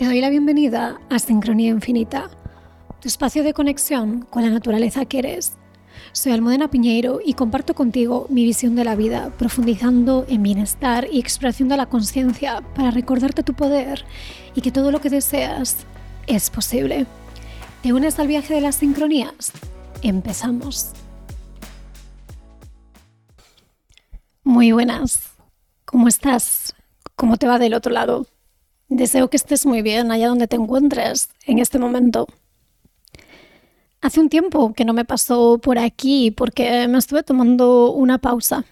Te doy la bienvenida a Sincronía Infinita, tu espacio de conexión con la naturaleza que eres. Soy Almudena Piñeiro y comparto contigo mi visión de la vida, profundizando en bienestar y de la conciencia para recordarte tu poder y que todo lo que deseas es posible. ¿Te unes al viaje de las sincronías? Empezamos. Muy buenas. ¿Cómo estás? ¿Cómo te va del otro lado? Deseo que estés muy bien allá donde te encuentres en este momento. Hace un tiempo que no me pasó por aquí porque me estuve tomando una pausa.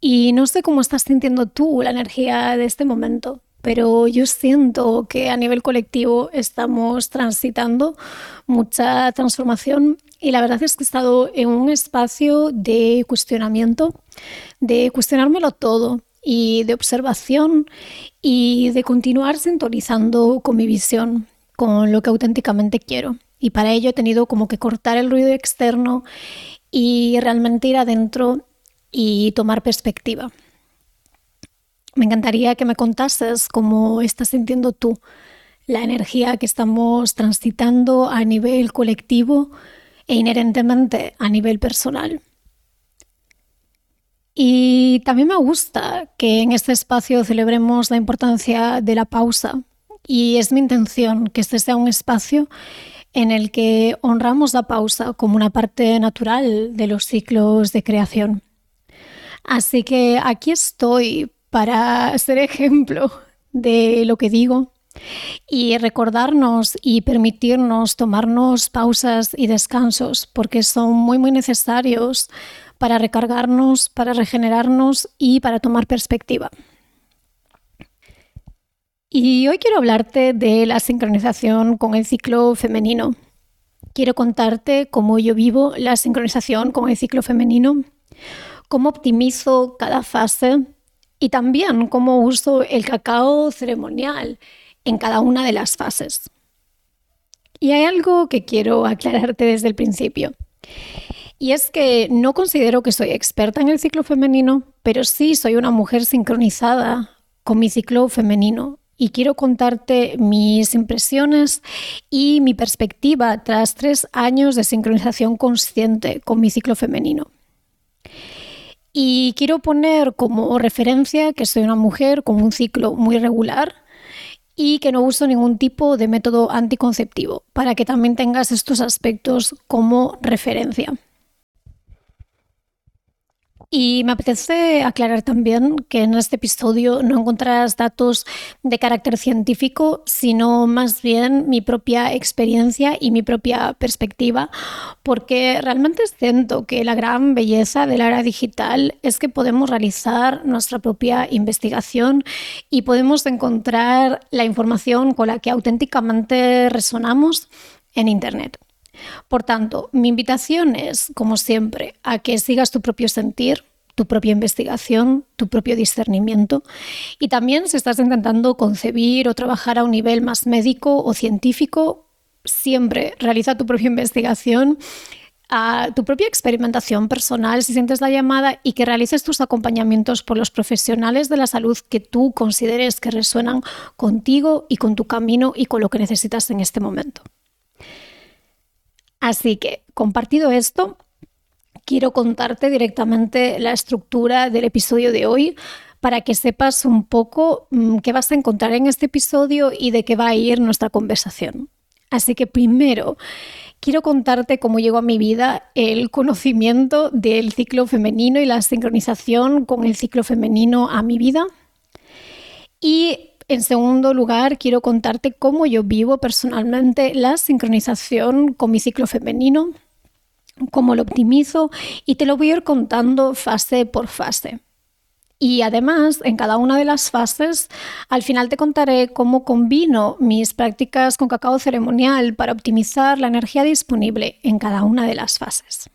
Y no sé cómo estás sintiendo tú la energía de este momento, pero yo siento que a nivel colectivo estamos transitando mucha transformación y la verdad es que he estado en un espacio de cuestionamiento, de cuestionármelo todo, y de observación y de continuar sintonizando con mi visión, con lo que auténticamente quiero. Y para ello he tenido como que cortar el ruido externo y realmente ir adentro y tomar perspectiva. Me encantaría que me contases cómo estás sintiendo tú la energía que estamos transitando a nivel colectivo e inherentemente a nivel personal. Y también me gusta que en este espacio celebremos la importancia de la pausa y es mi intención que este sea un espacio en el que honramos la pausa como una parte natural de los ciclos de creación. Así que aquí estoy para ser ejemplo de lo que digo y recordarnos y permitirnos tomarnos pausas y descansos porque son muy muy necesarios para recargarnos, para regenerarnos y para tomar perspectiva. Y hoy quiero hablarte de la sincronización con el ciclo femenino. Quiero contarte cómo yo vivo la sincronización con el ciclo femenino, cómo optimizo cada fase y también cómo uso el cacao ceremonial en cada una de las fases. Y hay algo que quiero aclararte desde el principio. Y es que no considero que soy experta en el ciclo femenino, pero sí soy una mujer sincronizada con mi ciclo femenino. Y quiero contarte mis impresiones y mi perspectiva tras tres años de sincronización consciente con mi ciclo femenino. Y quiero poner como referencia que soy una mujer con un ciclo muy regular y que no uso ningún tipo de método anticonceptivo, para que también tengas estos aspectos como referencia. Y me apetece aclarar también que en este episodio no encontrarás datos de carácter científico, sino más bien mi propia experiencia y mi propia perspectiva, porque realmente siento que la gran belleza de la era digital es que podemos realizar nuestra propia investigación y podemos encontrar la información con la que auténticamente resonamos en Internet. Por tanto, mi invitación es, como siempre, a que sigas tu propio sentir, tu propia investigación, tu propio discernimiento. Y también si estás intentando concebir o trabajar a un nivel más médico o científico, siempre realiza tu propia investigación, tu propia experimentación personal si sientes la llamada y que realices tus acompañamientos por los profesionales de la salud que tú consideres que resuenan contigo y con tu camino y con lo que necesitas en este momento. Así que, compartido esto, quiero contarte directamente la estructura del episodio de hoy para que sepas un poco mm, qué vas a encontrar en este episodio y de qué va a ir nuestra conversación. Así que primero, quiero contarte cómo llegó a mi vida el conocimiento del ciclo femenino y la sincronización con el ciclo femenino a mi vida. Y en segundo lugar, quiero contarte cómo yo vivo personalmente la sincronización con mi ciclo femenino, cómo lo optimizo y te lo voy a ir contando fase por fase. Y además, en cada una de las fases, al final te contaré cómo combino mis prácticas con cacao ceremonial para optimizar la energía disponible en cada una de las fases.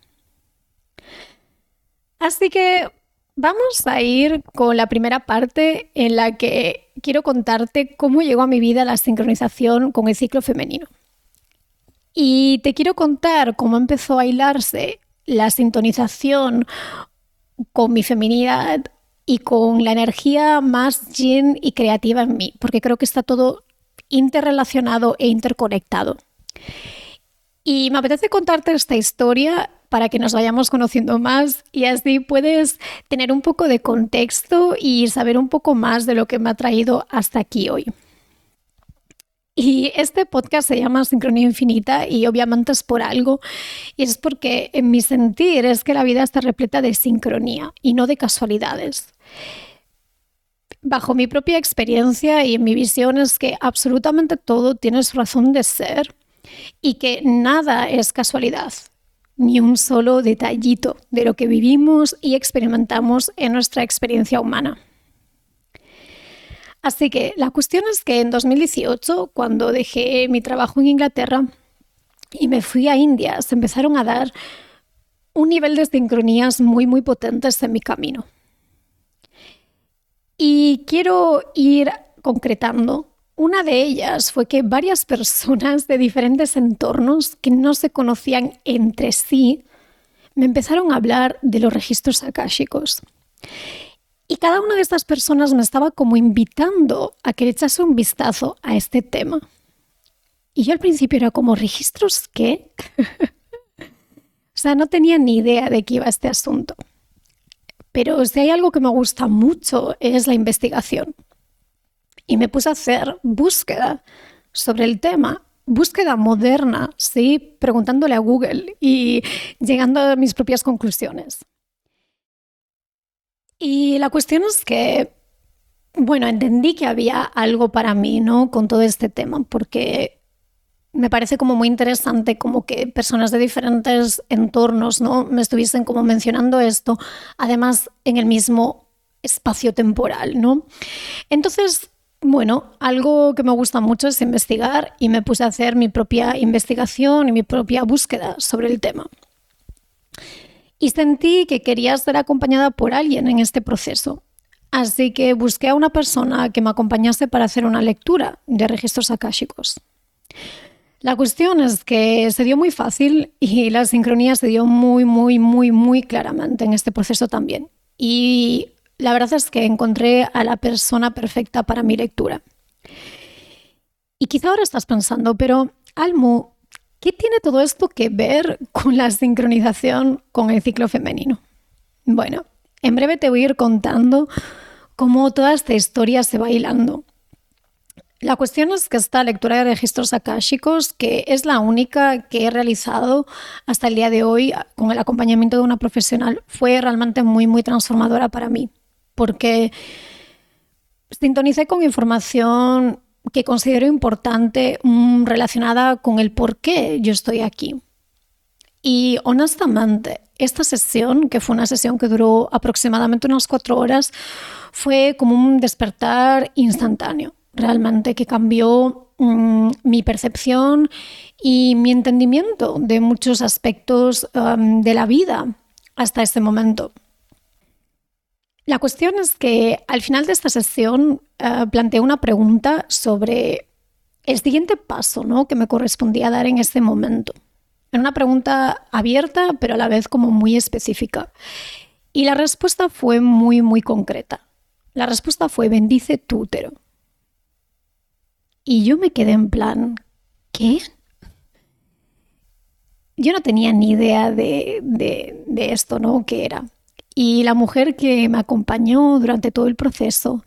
Así que vamos a ir con la primera parte en la que quiero contarte cómo llegó a mi vida la sincronización con el ciclo femenino. Y te quiero contar cómo empezó a hilarse la sintonización con mi feminidad y con la energía más yin y creativa en mí, porque creo que está todo interrelacionado e interconectado. Y me apetece contarte esta historia para que nos vayamos conociendo más y así puedes tener un poco de contexto y saber un poco más de lo que me ha traído hasta aquí hoy. Y este podcast se llama Sincronía Infinita y obviamente es por algo. Y es porque en mi sentir es que la vida está repleta de sincronía y no de casualidades. Bajo mi propia experiencia y en mi visión es que absolutamente todo tiene su razón de ser y que nada es casualidad, ni un solo detallito de lo que vivimos y experimentamos en nuestra experiencia humana. Así que la cuestión es que en 2018, cuando dejé mi trabajo en Inglaterra y me fui a India, se empezaron a dar un nivel de sincronías muy, muy potentes en mi camino. Y quiero ir concretando. Una de ellas fue que varias personas de diferentes entornos que no se conocían entre sí me empezaron a hablar de los registros akáshicos. Y cada una de estas personas me estaba como invitando a que le echase un vistazo a este tema. Y yo al principio era como, ¿registros qué? o sea, no tenía ni idea de qué iba este asunto. Pero si hay algo que me gusta mucho es la investigación. Y me puse a hacer búsqueda sobre el tema, búsqueda moderna, sí, preguntándole a Google y llegando a mis propias conclusiones. Y la cuestión es que, bueno, entendí que había algo para mí, ¿no? Con todo este tema, porque me parece como muy interesante como que personas de diferentes entornos, ¿no? Me estuviesen como mencionando esto, además en el mismo espacio temporal, ¿no? Entonces, bueno, algo que me gusta mucho es investigar y me puse a hacer mi propia investigación y mi propia búsqueda sobre el tema y sentí que quería ser acompañada por alguien en este proceso. Así que busqué a una persona que me acompañase para hacer una lectura de registros akáshicos. La cuestión es que se dio muy fácil y la sincronía se dio muy, muy, muy, muy claramente en este proceso también. Y la verdad es que encontré a la persona perfecta para mi lectura. Y quizá ahora estás pensando, pero Almu, ¿Qué tiene todo esto que ver con la sincronización con el ciclo femenino? Bueno, en breve te voy a ir contando cómo toda esta historia se va hilando. La cuestión es que esta lectura de registros akáshicos, que es la única que he realizado hasta el día de hoy con el acompañamiento de una profesional, fue realmente muy, muy transformadora para mí, porque sintonicé con información que considero importante mm, relacionada con el por qué yo estoy aquí. Y honestamente, esta sesión, que fue una sesión que duró aproximadamente unas cuatro horas, fue como un despertar instantáneo, realmente, que cambió mm, mi percepción y mi entendimiento de muchos aspectos um, de la vida hasta ese momento. La cuestión es que al final de esta sesión uh, planteé una pregunta sobre el siguiente paso ¿no? que me correspondía dar en este momento. Era una pregunta abierta, pero a la vez como muy específica. Y la respuesta fue muy, muy concreta. La respuesta fue, bendice tu útero. Y yo me quedé en plan, ¿qué? Yo no tenía ni idea de, de, de esto, ¿no? ¿Qué era? Y la mujer que me acompañó durante todo el proceso,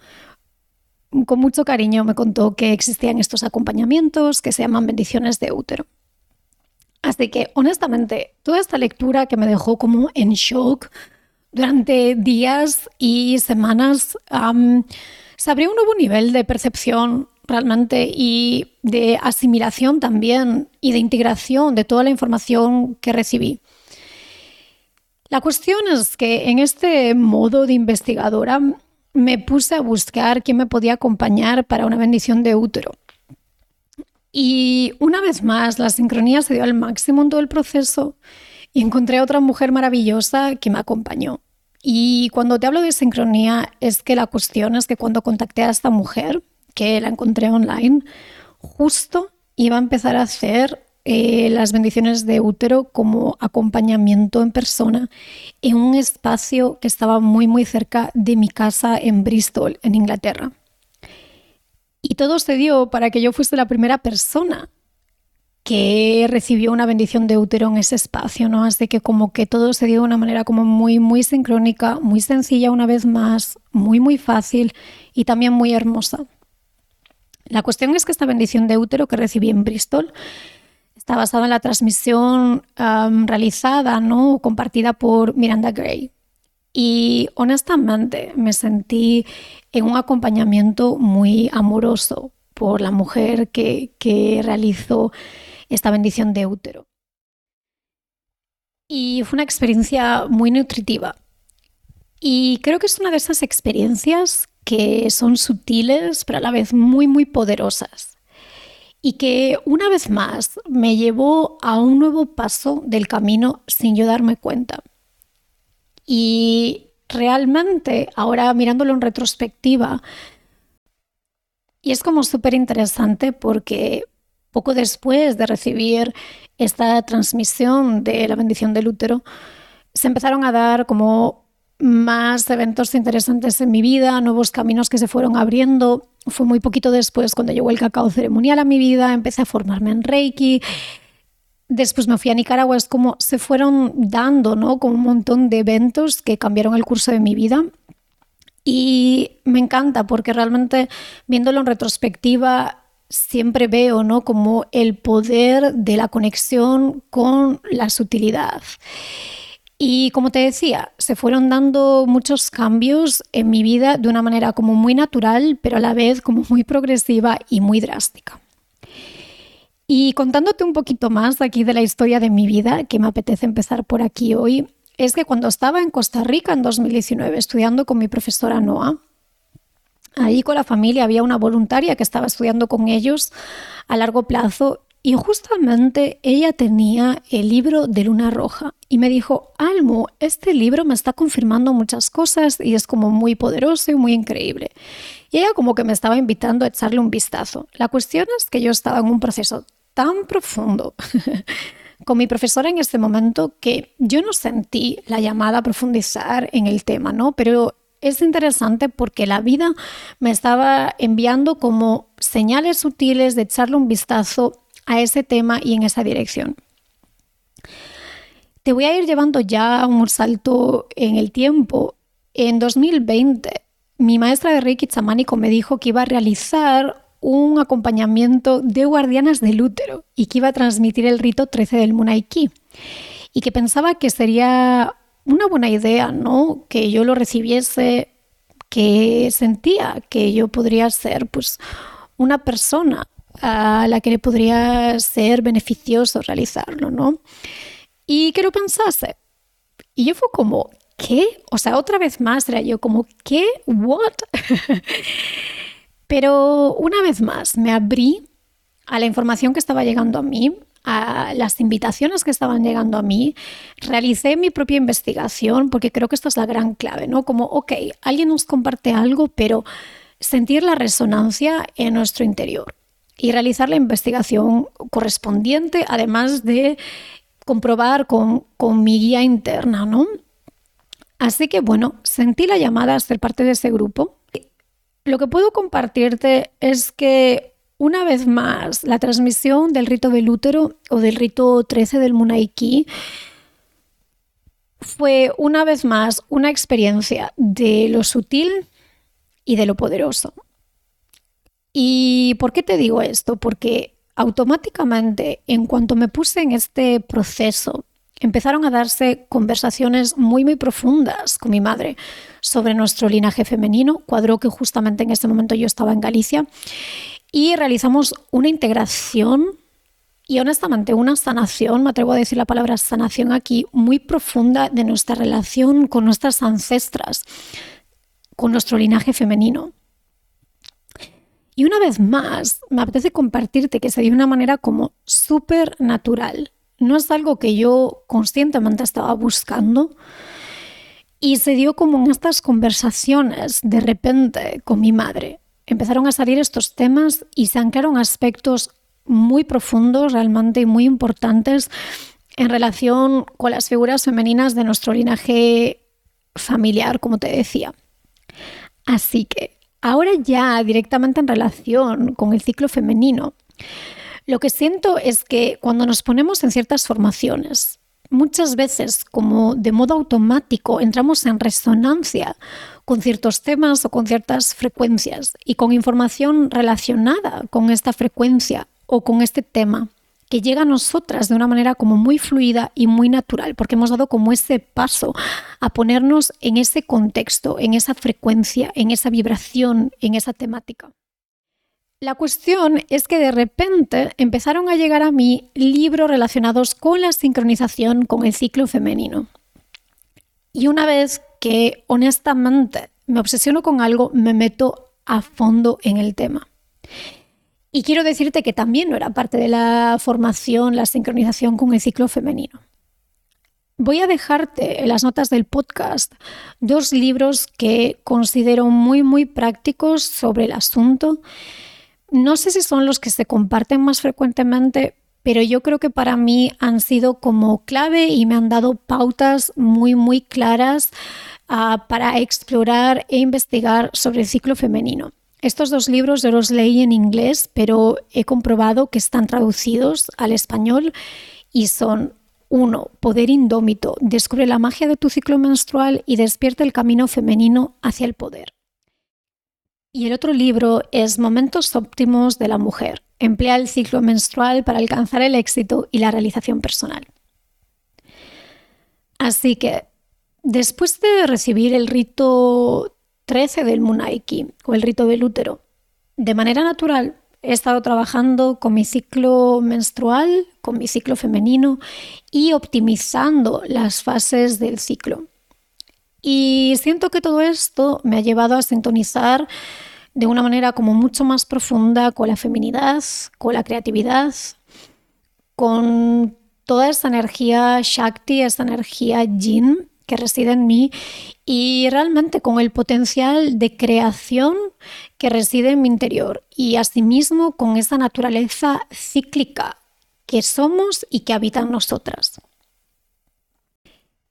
con mucho cariño me contó que existían estos acompañamientos que se llaman bendiciones de útero. Así que, honestamente, toda esta lectura que me dejó como en shock durante días y semanas, se abrió un nuevo nivel de percepción realmente y de asimilación también y de integración de toda la información que recibí. La cuestión es que en este modo de investigadora me puse a buscar quién me podía acompañar para una bendición de útero. Y una vez más, la sincronía se dio al máximo en todo el proceso y encontré a otra mujer maravillosa que me acompañó. Y cuando te hablo de sincronía, es que la cuestión es que cuando contacté a esta mujer, que la encontré online, justo iba a empezar a hacer eh, las bendiciones de útero como acompañamiento en persona en un espacio que estaba muy muy cerca de mi casa en Bristol, en Inglaterra. Y todo se dio para que yo fuese la primera persona que recibió una bendición de útero en ese espacio, ¿no? Así que como que todo se dio de una manera como muy, muy sincrónica, muy sencilla una vez más, muy, muy fácil y también muy hermosa. La cuestión es que esta bendición de útero que recibí en Bristol está basada en la transmisión realizada, ¿no? Compartida por Miranda Gray. Y honestamente me sentí en un acompañamiento muy amoroso por la mujer que, que realizó esta bendición de útero. Y fue una experiencia muy nutritiva. Y creo que es una de esas experiencias que son sutiles, pero a la vez muy, muy poderosas. Y que una vez más me llevó a un nuevo paso del camino sin yo darme cuenta. Y realmente, ahora mirándolo en retrospectiva, y es como súper interesante porque poco después de recibir esta transmisión de la bendición del útero, se empezaron a dar como más eventos interesantes en mi vida, nuevos caminos que se fueron abriendo. Fue muy poquito después cuando llegó el cacao ceremonial a mi vida, empecé a formarme en Reiki. Después me fui a Nicaragua, es como se fueron dando, ¿no? Como un montón de eventos que cambiaron el curso de mi vida. Y me encanta porque realmente viéndolo en retrospectiva siempre veo ¿no? como el poder de la conexión con la sutilidad. Y como te decía, se fueron dando muchos cambios en mi vida de una manera como muy natural, pero a la vez como muy progresiva y muy drástica. Y contándote un poquito más aquí de la historia de mi vida, que me apetece empezar por aquí hoy, es que cuando estaba en Costa Rica en 2019 estudiando con mi profesora Noah, Ahí con la familia había una voluntaria que estaba estudiando con ellos a largo plazo y justamente ella tenía el libro de Luna Roja y me dijo, Almo, este libro me está confirmando muchas cosas y es como muy poderoso y muy increíble. Y ella como que me estaba invitando a echarle un vistazo. La cuestión es que yo estaba en un proceso tan profundo con mi profesora en este momento que yo no sentí la llamada a profundizar en el tema, ¿no? Pero es interesante porque la vida me estaba enviando como señales sutiles de echarle un vistazo a ese tema y en esa dirección. Te voy a ir llevando ya un salto en el tiempo. En 2020, mi maestra de Reiki chamánico me dijo que iba a realizar un acompañamiento de guardianas del útero y que iba a transmitir el rito 13 del Munaiki y que pensaba que sería una buena idea, ¿no? Que yo lo recibiese, que sentía que yo podría ser, pues, una persona a la que le podría ser beneficioso realizarlo, ¿no? Y que lo pensase. Y yo fue como, ¿qué? O sea, otra vez más era yo como, ¿qué? ¿What? Pero una vez más me abrí a la información que estaba llegando a mí, a las invitaciones que estaban llegando a mí, realicé mi propia investigación, porque creo que esta es la gran clave, ¿no? Como, ok, alguien nos comparte algo, pero sentir la resonancia en nuestro interior y realizar la investigación correspondiente, además de comprobar con, con mi guía interna, ¿no? Así que bueno, sentí la llamada a ser parte de ese grupo. Lo que puedo compartirte es que una vez más, la transmisión del rito del útero o del rito 13 del Munaiki fue una vez más una experiencia de lo sutil y de lo poderoso. ¿Y por qué te digo esto? Porque automáticamente, en cuanto me puse en este proceso, empezaron a darse conversaciones muy, muy profundas con mi madre sobre nuestro linaje femenino, cuadro que justamente en ese momento yo estaba en Galicia, y realizamos una integración y honestamente una sanación, me atrevo a decir la palabra sanación aquí, muy profunda de nuestra relación con nuestras ancestras, con nuestro linaje femenino. Y una vez más, me apetece compartirte que se dio de una manera como súper natural. No es algo que yo conscientemente estaba buscando. Y se dio como en estas conversaciones de repente con mi madre empezaron a salir estos temas y se anclaron aspectos muy profundos, realmente muy importantes en relación con las figuras femeninas de nuestro linaje familiar, como te decía. Así que ahora ya directamente en relación con el ciclo femenino, lo que siento es que cuando nos ponemos en ciertas formaciones, muchas veces como de modo automático entramos en resonancia con ciertos temas o con ciertas frecuencias y con información relacionada con esta frecuencia o con este tema que llega a nosotras de una manera como muy fluida y muy natural, porque hemos dado como ese paso a ponernos en ese contexto, en esa frecuencia, en esa vibración, en esa temática. La cuestión es que de repente empezaron a llegar a mí libros relacionados con la sincronización con el ciclo femenino. Y una vez que honestamente me obsesiono con algo, me meto a fondo en el tema. Y quiero decirte que también no era parte de la formación, la sincronización con el ciclo femenino. Voy a dejarte en las notas del podcast dos libros que considero muy, muy prácticos sobre el asunto. No sé si son los que se comparten más frecuentemente, pero yo creo que para mí han sido como clave y me han dado pautas muy, muy claras uh, para explorar e investigar sobre el ciclo femenino. Estos dos libros yo los leí en inglés, pero he comprobado que están traducidos al español y son uno, Poder Indómito, descubre la magia de tu ciclo menstrual y despierta el camino femenino hacia el poder. Y el otro libro es Momentos óptimos de la mujer, emplea el ciclo menstrual para alcanzar el éxito y la realización personal. Así que, después de recibir el rito 13 del Munaiki o el rito del útero. De manera natural he estado trabajando con mi ciclo menstrual, con mi ciclo femenino y optimizando las fases del ciclo. Y siento que todo esto me ha llevado a sintonizar de una manera como mucho más profunda con la feminidad, con la creatividad, con toda esa energía Shakti, esa energía Yin reside en mí y realmente con el potencial de creación que reside en mi interior y asimismo con esa naturaleza cíclica que somos y que habita en nosotras.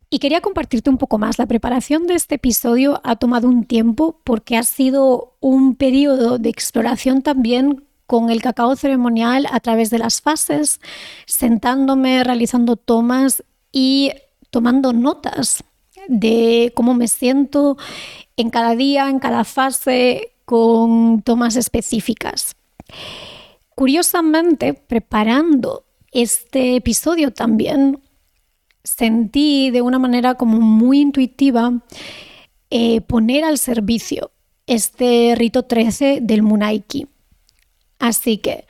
Y quería compartirte un poco más. La preparación de este episodio ha tomado un tiempo porque ha sido un periodo de exploración también con el cacao ceremonial a través de las fases, sentándome, realizando tomas y tomando notas de cómo me siento en cada día, en cada fase, con tomas específicas. Curiosamente, preparando este episodio también, sentí de una manera como muy intuitiva eh, poner al servicio este rito 13 del Munaiki. Así que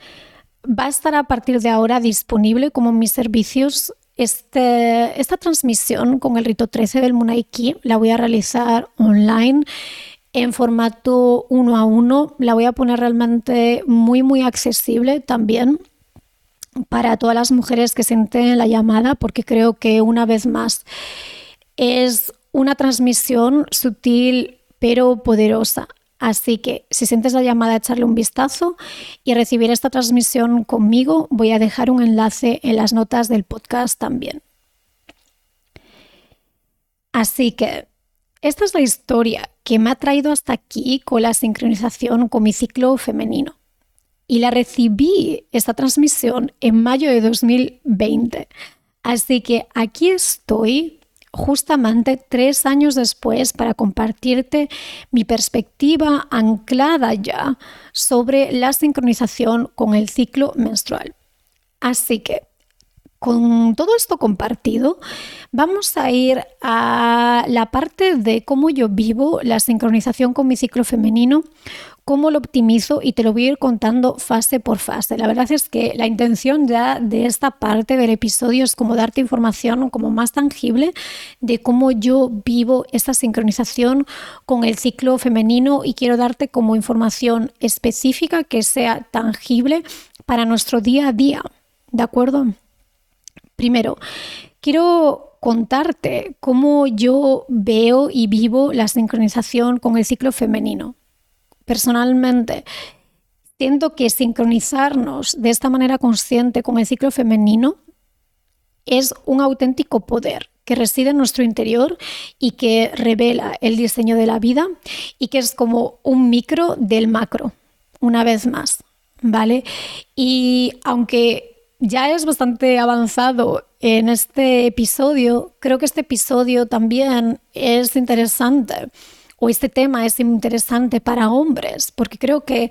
va a estar a partir de ahora disponible como mis servicios este, esta transmisión con el rito 13 del Munaiki la voy a realizar online en formato uno a uno. La voy a poner realmente muy, muy accesible también para todas las mujeres que sienten la llamada, porque creo que una vez más es una transmisión sutil pero poderosa. Así que si sientes la llamada, echarle un vistazo y recibir esta transmisión conmigo, voy a dejar un enlace en las notas del podcast también. Así que esta es la historia que me ha traído hasta aquí con la sincronización con mi ciclo femenino. Y la recibí, esta transmisión, en mayo de 2020. Así que aquí estoy justamente tres años después para compartirte mi perspectiva anclada ya sobre la sincronización con el ciclo menstrual. Así que con todo esto compartido, vamos a ir a la parte de cómo yo vivo la sincronización con mi ciclo femenino, cómo lo optimizo y te lo voy a ir contando fase por fase. La verdad es que la intención ya de esta parte del episodio es como darte información como más tangible de cómo yo vivo esta sincronización con el ciclo femenino y quiero darte como información específica que sea tangible para nuestro día a día. ¿De acuerdo? Primero, quiero contarte cómo yo veo y vivo la sincronización con el ciclo femenino. Personalmente, siento que sincronizarnos de esta manera consciente con el ciclo femenino es un auténtico poder que reside en nuestro interior y que revela el diseño de la vida y que es como un micro del macro, una vez más, ¿vale? Y aunque ya es bastante avanzado en este episodio, creo que este episodio también es interesante, o este tema es interesante para hombres, porque creo que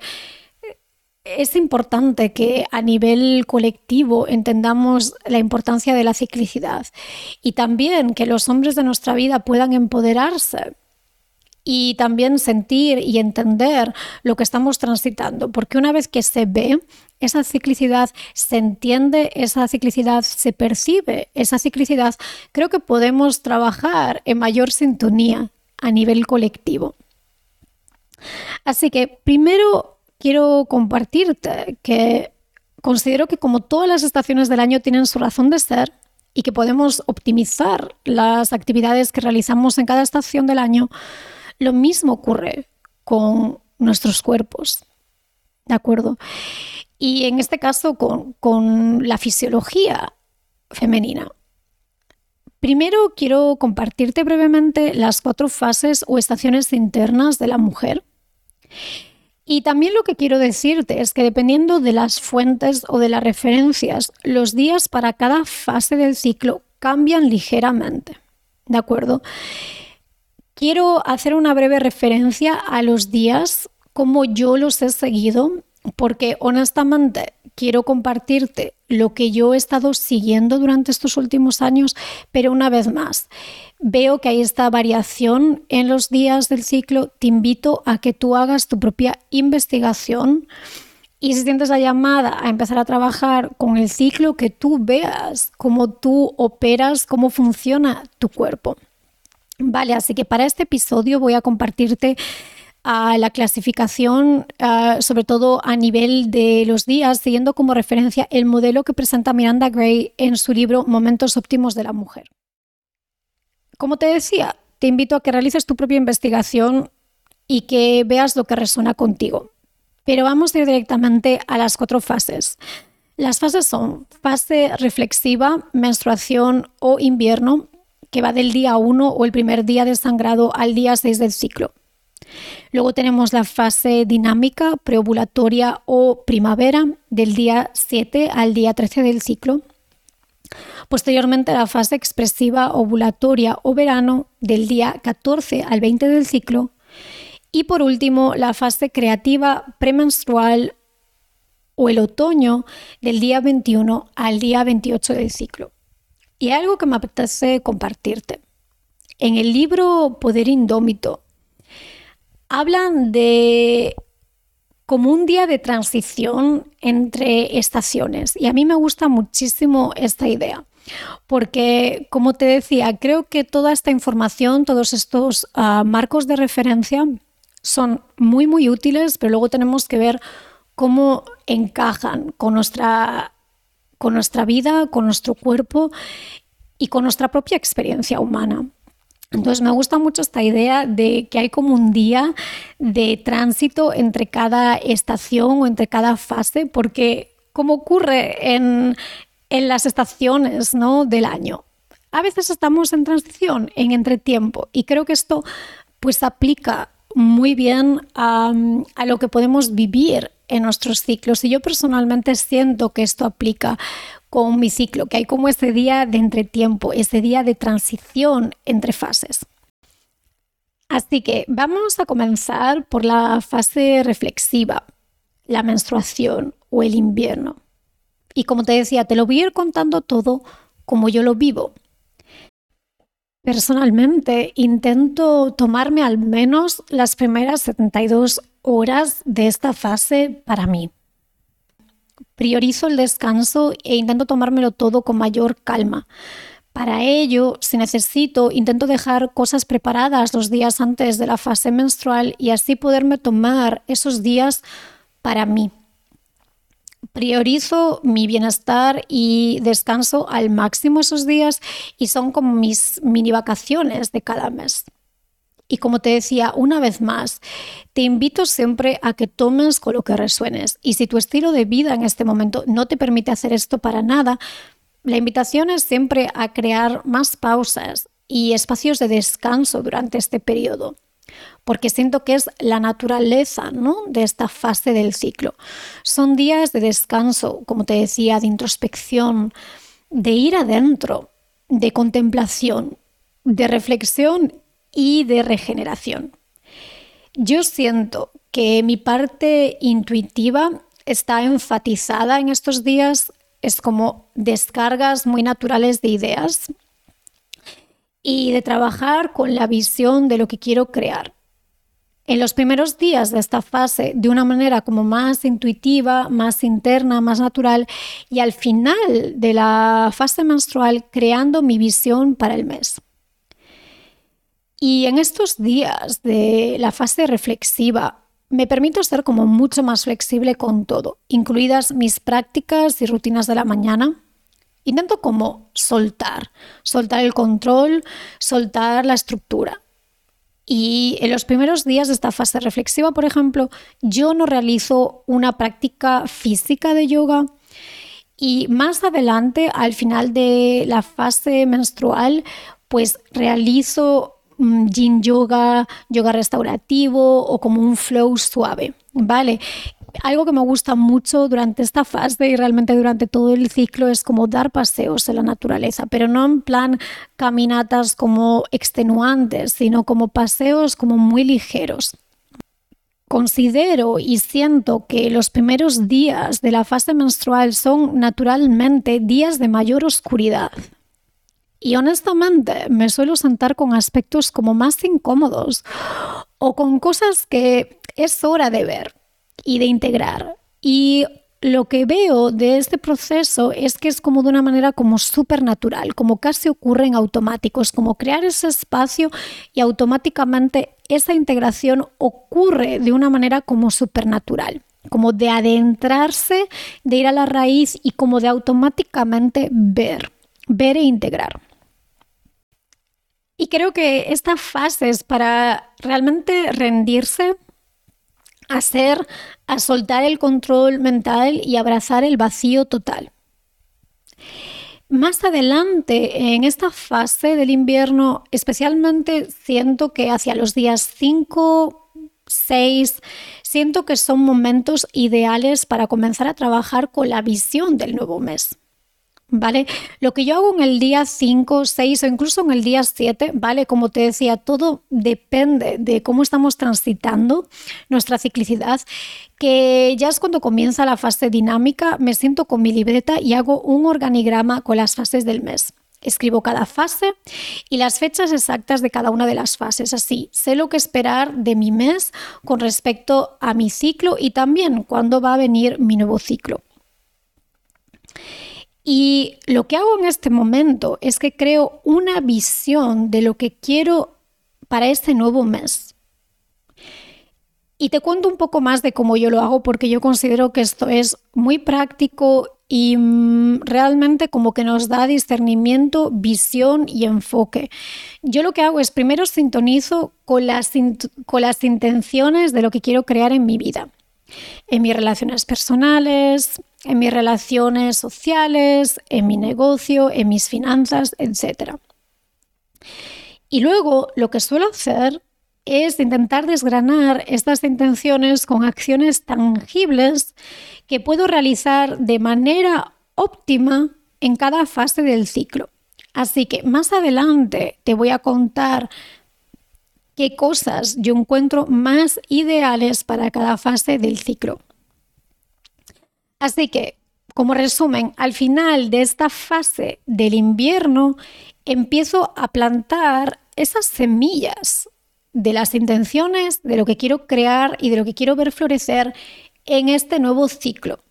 es importante que a nivel colectivo entendamos la importancia de la ciclicidad y también que los hombres de nuestra vida puedan empoderarse y también sentir y entender lo que estamos transitando, porque una vez que se ve, esa ciclicidad se entiende, esa ciclicidad se percibe, esa ciclicidad, creo que podemos trabajar en mayor sintonía a nivel colectivo. Así que primero quiero compartirte que considero que como todas las estaciones del año tienen su razón de ser y que podemos optimizar las actividades que realizamos en cada estación del año, lo mismo ocurre con nuestros cuerpos. ¿De acuerdo? Y en este caso con, con la fisiología femenina. Primero quiero compartirte brevemente las cuatro fases o estaciones internas de la mujer y también lo que quiero decirte es que dependiendo de las fuentes o de las referencias, los días para cada fase del ciclo cambian ligeramente. ¿De acuerdo? Quiero hacer una breve referencia a los días como yo los he seguido, porque honestamente quiero compartirte lo que yo he estado siguiendo durante estos últimos años, pero una vez más, veo que hay esta variación en los días del ciclo, te invito a que tú hagas tu propia investigación y si sientes la llamada a empezar a trabajar con el ciclo, que tú veas cómo tú operas, cómo funciona tu cuerpo. Vale, así que para este episodio voy a compartirte a la clasificación, sobre todo a nivel de los días, siguiendo como referencia el modelo que presenta Miranda Gray en su libro Momentos óptimos de la mujer. Como te decía, te invito a que realices tu propia investigación y que veas lo que resuena contigo. Pero vamos a ir directamente a las cuatro fases. Las fases son fase reflexiva, menstruación o invierno, que va del día 1 o el primer día de sangrado al día 6 del ciclo. Luego tenemos la fase dinámica, preovulatoria o primavera, del día 7 al día 13 del ciclo. Posteriormente la fase expresiva ovulatoria o verano, del día 14 al 20 del ciclo. Y por último, la fase creativa premenstrual o el otoño, del día 21 al día 28 del ciclo. Y algo que me apetece compartirte. En el libro Poder Indómito hablan de como un día de transición entre estaciones. Y a mí me gusta muchísimo esta idea. Porque, como te decía, creo que toda esta información, todos estos ah, marcos de referencia son muy, muy útiles, pero luego tenemos que ver cómo encajan con nuestra, con nuestra vida, con nuestro cuerpo y con nuestra propia experiencia humana. Entonces me gusta mucho esta idea de que hay como un día de tránsito entre cada estación o entre cada fase, porque como ocurre en, las estaciones ¿no? del año, a veces estamos en transición, en entretiempo, y creo que esto pues aplica muy bien a, a lo que podemos vivir en nuestros ciclos. Y yo personalmente siento que esto aplica con mi ciclo, que hay como ese día de entretiempo, ese día de transición entre fases. Así que vamos a comenzar por la fase reflexiva, la menstruación o el invierno. Y como te decía, te lo voy a ir contando todo como yo lo vivo. Personalmente intento tomarme al menos las primeras 72 horas de esta fase para mí. Priorizo el descanso e intento tomármelo todo con mayor calma. Para ello, si necesito, intento dejar cosas preparadas los días antes de la fase menstrual y así poderme tomar esos días para mí. Priorizo mi bienestar y descanso al máximo esos días y son como mis mini vacaciones de cada mes. Y como te decía, una vez más, te invito siempre a que tomes con lo que resuenes. Y si tu estilo de vida en este momento no te permite hacer esto para nada, la invitación es siempre a crear más pausas y espacios de descanso durante este periodo, porque siento que es la naturaleza ¿no? de esta fase del ciclo. Son días de descanso, como te decía, de introspección, de ir adentro, de contemplación, de reflexión y de regeneración. Yo siento que mi parte intuitiva está enfatizada en estos días, es como descargas muy naturales de ideas y de trabajar con la visión de lo que quiero crear. En los primeros días de esta fase, de una manera como más intuitiva, más interna, más natural, y al final de la fase menstrual, creando mi visión para el mes. Y en estos días de la fase reflexiva, me permito ser como mucho más flexible con todo, incluidas mis prácticas y rutinas de la mañana. Intento como soltar, soltar el control, soltar la estructura. Y en los primeros días de esta fase reflexiva, por ejemplo, yo no realizo una práctica física de yoga. Y más adelante, al final de la fase menstrual, pues realizo yin yoga, yoga restaurativo o como un flow suave, ¿vale? Algo que me gusta mucho durante esta fase y realmente durante todo el ciclo es como dar paseos en la naturaleza, pero no en plan caminatas como extenuantes, sino como paseos como muy ligeros. Considero y siento que los primeros días de la fase menstrual son naturalmente días de mayor oscuridad, y honestamente me suelo sentar con aspectos como más incómodos o con cosas que es hora de ver y de integrar. Y lo que veo de este proceso es que es como de una manera como súper natural, como casi ocurre en automáticos, como crear ese espacio y automáticamente esa integración ocurre de una manera como supernatural, como de adentrarse, de ir a la raíz y como de automáticamente ver, ver e integrar. Y creo que esta fase es para realmente rendirse, hacer, soltar el control mental y abrazar el vacío total. Más adelante, en esta fase del invierno, especialmente siento que hacia los días 5, 6, siento que son momentos ideales para comenzar a trabajar con la visión del nuevo mes. ¿Vale? Lo que yo hago en el día 5, 6 o incluso en el día 7, ¿vale? Como te decía, todo depende de cómo estamos transitando nuestra ciclicidad, que ya es cuando comienza la fase dinámica, me siento con mi libreta y hago un organigrama con las fases del mes. Escribo cada fase y las fechas exactas de cada una de las fases. Así, sé lo que esperar de mi mes con respecto a mi ciclo y también cuándo va a venir mi nuevo ciclo. Y lo que hago en este momento es que creo una visión de lo que quiero para este nuevo mes. Y te cuento un poco más de cómo yo lo hago porque yo considero que esto es muy práctico y mm, realmente como que nos da discernimiento, visión y enfoque. Yo lo que hago es primero sintonizo con las, con las intenciones de lo que quiero crear en mi vida, en mis relaciones personales, en mis relaciones sociales, en mi negocio, en mis finanzas, etc. Y luego lo que suelo hacer es intentar desgranar estas intenciones con acciones tangibles que puedo realizar de manera óptima en cada fase del ciclo. Así que más adelante te voy a contar qué cosas yo encuentro más ideales para cada fase del ciclo. Así que, como resumen, al final de esta fase del invierno empiezo a plantar esas semillas de las intenciones, de lo que quiero crear y de lo que quiero ver florecer en este nuevo ciclo.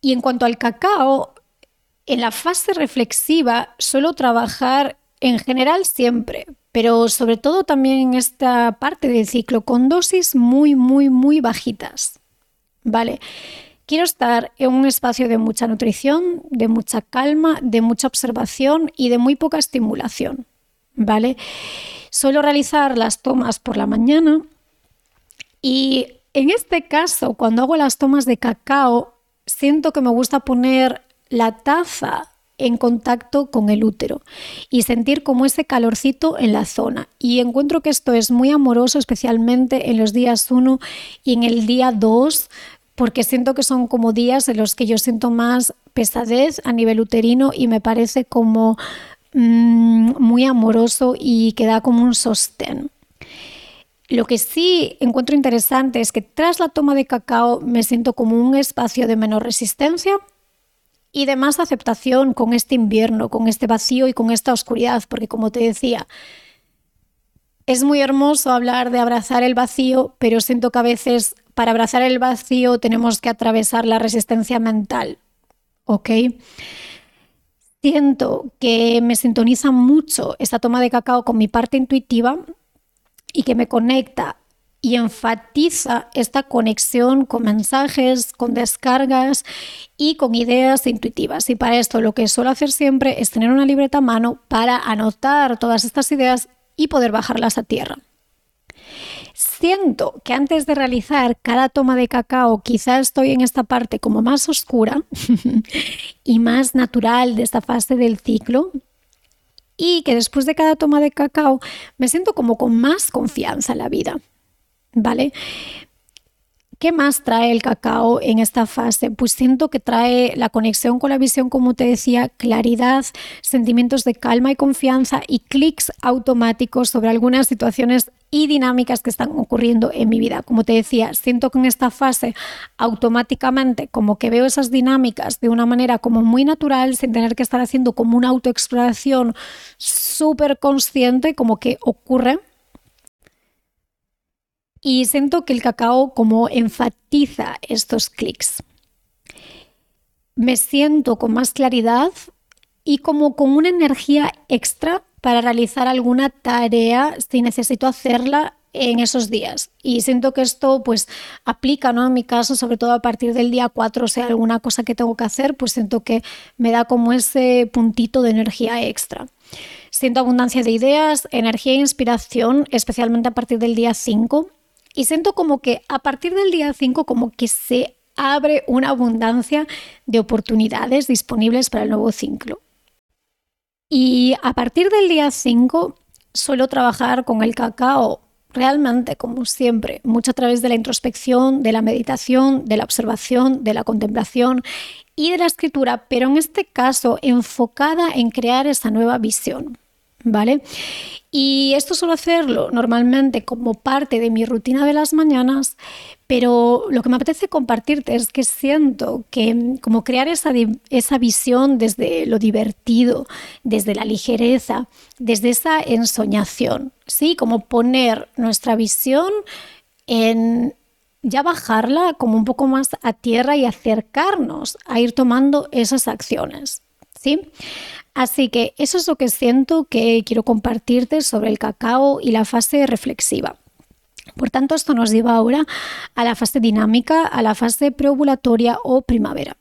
Y en cuanto al cacao, en la fase reflexiva suelo trabajar en general siempre, pero sobre todo también en esta parte del ciclo con dosis muy, muy, muy bajitas. ¿Vale? Quiero estar en un espacio de mucha nutrición, de mucha calma, de mucha observación y de muy poca estimulación. ¿Vale? Suelo realizar las tomas por la mañana y en este caso, cuando hago las tomas de cacao, siento que me gusta poner la taza en contacto con el útero y sentir como ese calorcito en la zona. Y encuentro que esto es muy amoroso, especialmente en los días 1 y en el día 2, porque siento que son como días en los que yo siento más pesadez a nivel uterino y me parece como mm, muy amoroso y que da como un sostén. Lo que sí encuentro interesante es que tras la toma de cacao me siento como un espacio de menor resistencia y de más aceptación con este invierno, con este vacío y con esta oscuridad, porque como te decía, es muy hermoso hablar de abrazar el vacío, pero siento que a veces para abrazar el vacío tenemos que atravesar la resistencia mental, ¿ok? Siento que me sintoniza mucho esta toma de cacao con mi parte intuitiva y que me conecta y enfatiza esta conexión con mensajes, con descargas y con ideas intuitivas. Y para esto lo que suelo hacer siempre es tener una libreta a mano para anotar todas estas ideas y poder bajarlas a tierra. Siento que antes de realizar cada toma de cacao, quizás estoy en esta parte como más oscura y más natural de esta fase del ciclo, y que después de cada toma de cacao me siento como con más confianza en la vida. ¿vale? ¿Qué más trae el cacao en esta fase? Pues siento que trae la conexión con la visión, como te decía, claridad, sentimientos de calma y confianza y clics automáticos sobre algunas situaciones y dinámicas que están ocurriendo en mi vida. Como te decía, siento que en esta fase automáticamente como que veo esas dinámicas de una manera como muy natural, sin tener que estar haciendo como una autoexploración súper consciente, como que ocurre y siento que el cacao como enfatiza estos clics. Me siento con más claridad y como con una energía extra para realizar alguna tarea si necesito hacerla en esos días. Y siento que esto pues aplica, ¿no? En mi caso, sobre todo a partir del día 4, o sea, alguna cosa que tengo que hacer, pues siento que me da como ese puntito de energía extra. Siento abundancia de ideas, energía e inspiración, especialmente a partir del día 5. Y siento como que a partir del día 5 como que se abre una abundancia de oportunidades disponibles para el nuevo ciclo. Y a partir del día 5 suelo trabajar con el cacao realmente, como siempre, mucho a través de la introspección, de la meditación, de la observación, de la contemplación y de la escritura, pero en este caso enfocada en crear esa nueva visión. ¿Vale? Y esto suelo hacerlo normalmente como parte de mi rutina de las mañanas, pero lo que me apetece compartirte es que siento que como crear esa, esa visión desde lo divertido, desde la ligereza, desde esa ensoñación, ¿sí? Como poner nuestra visión en ya bajarla como un poco más a tierra y acercarnos a ir tomando esas acciones, ¿sí? Así que eso es lo que siento que quiero compartirte sobre el cacao y la fase reflexiva. Por tanto, esto nos lleva ahora a la fase dinámica, a la fase preovulatoria o primavera.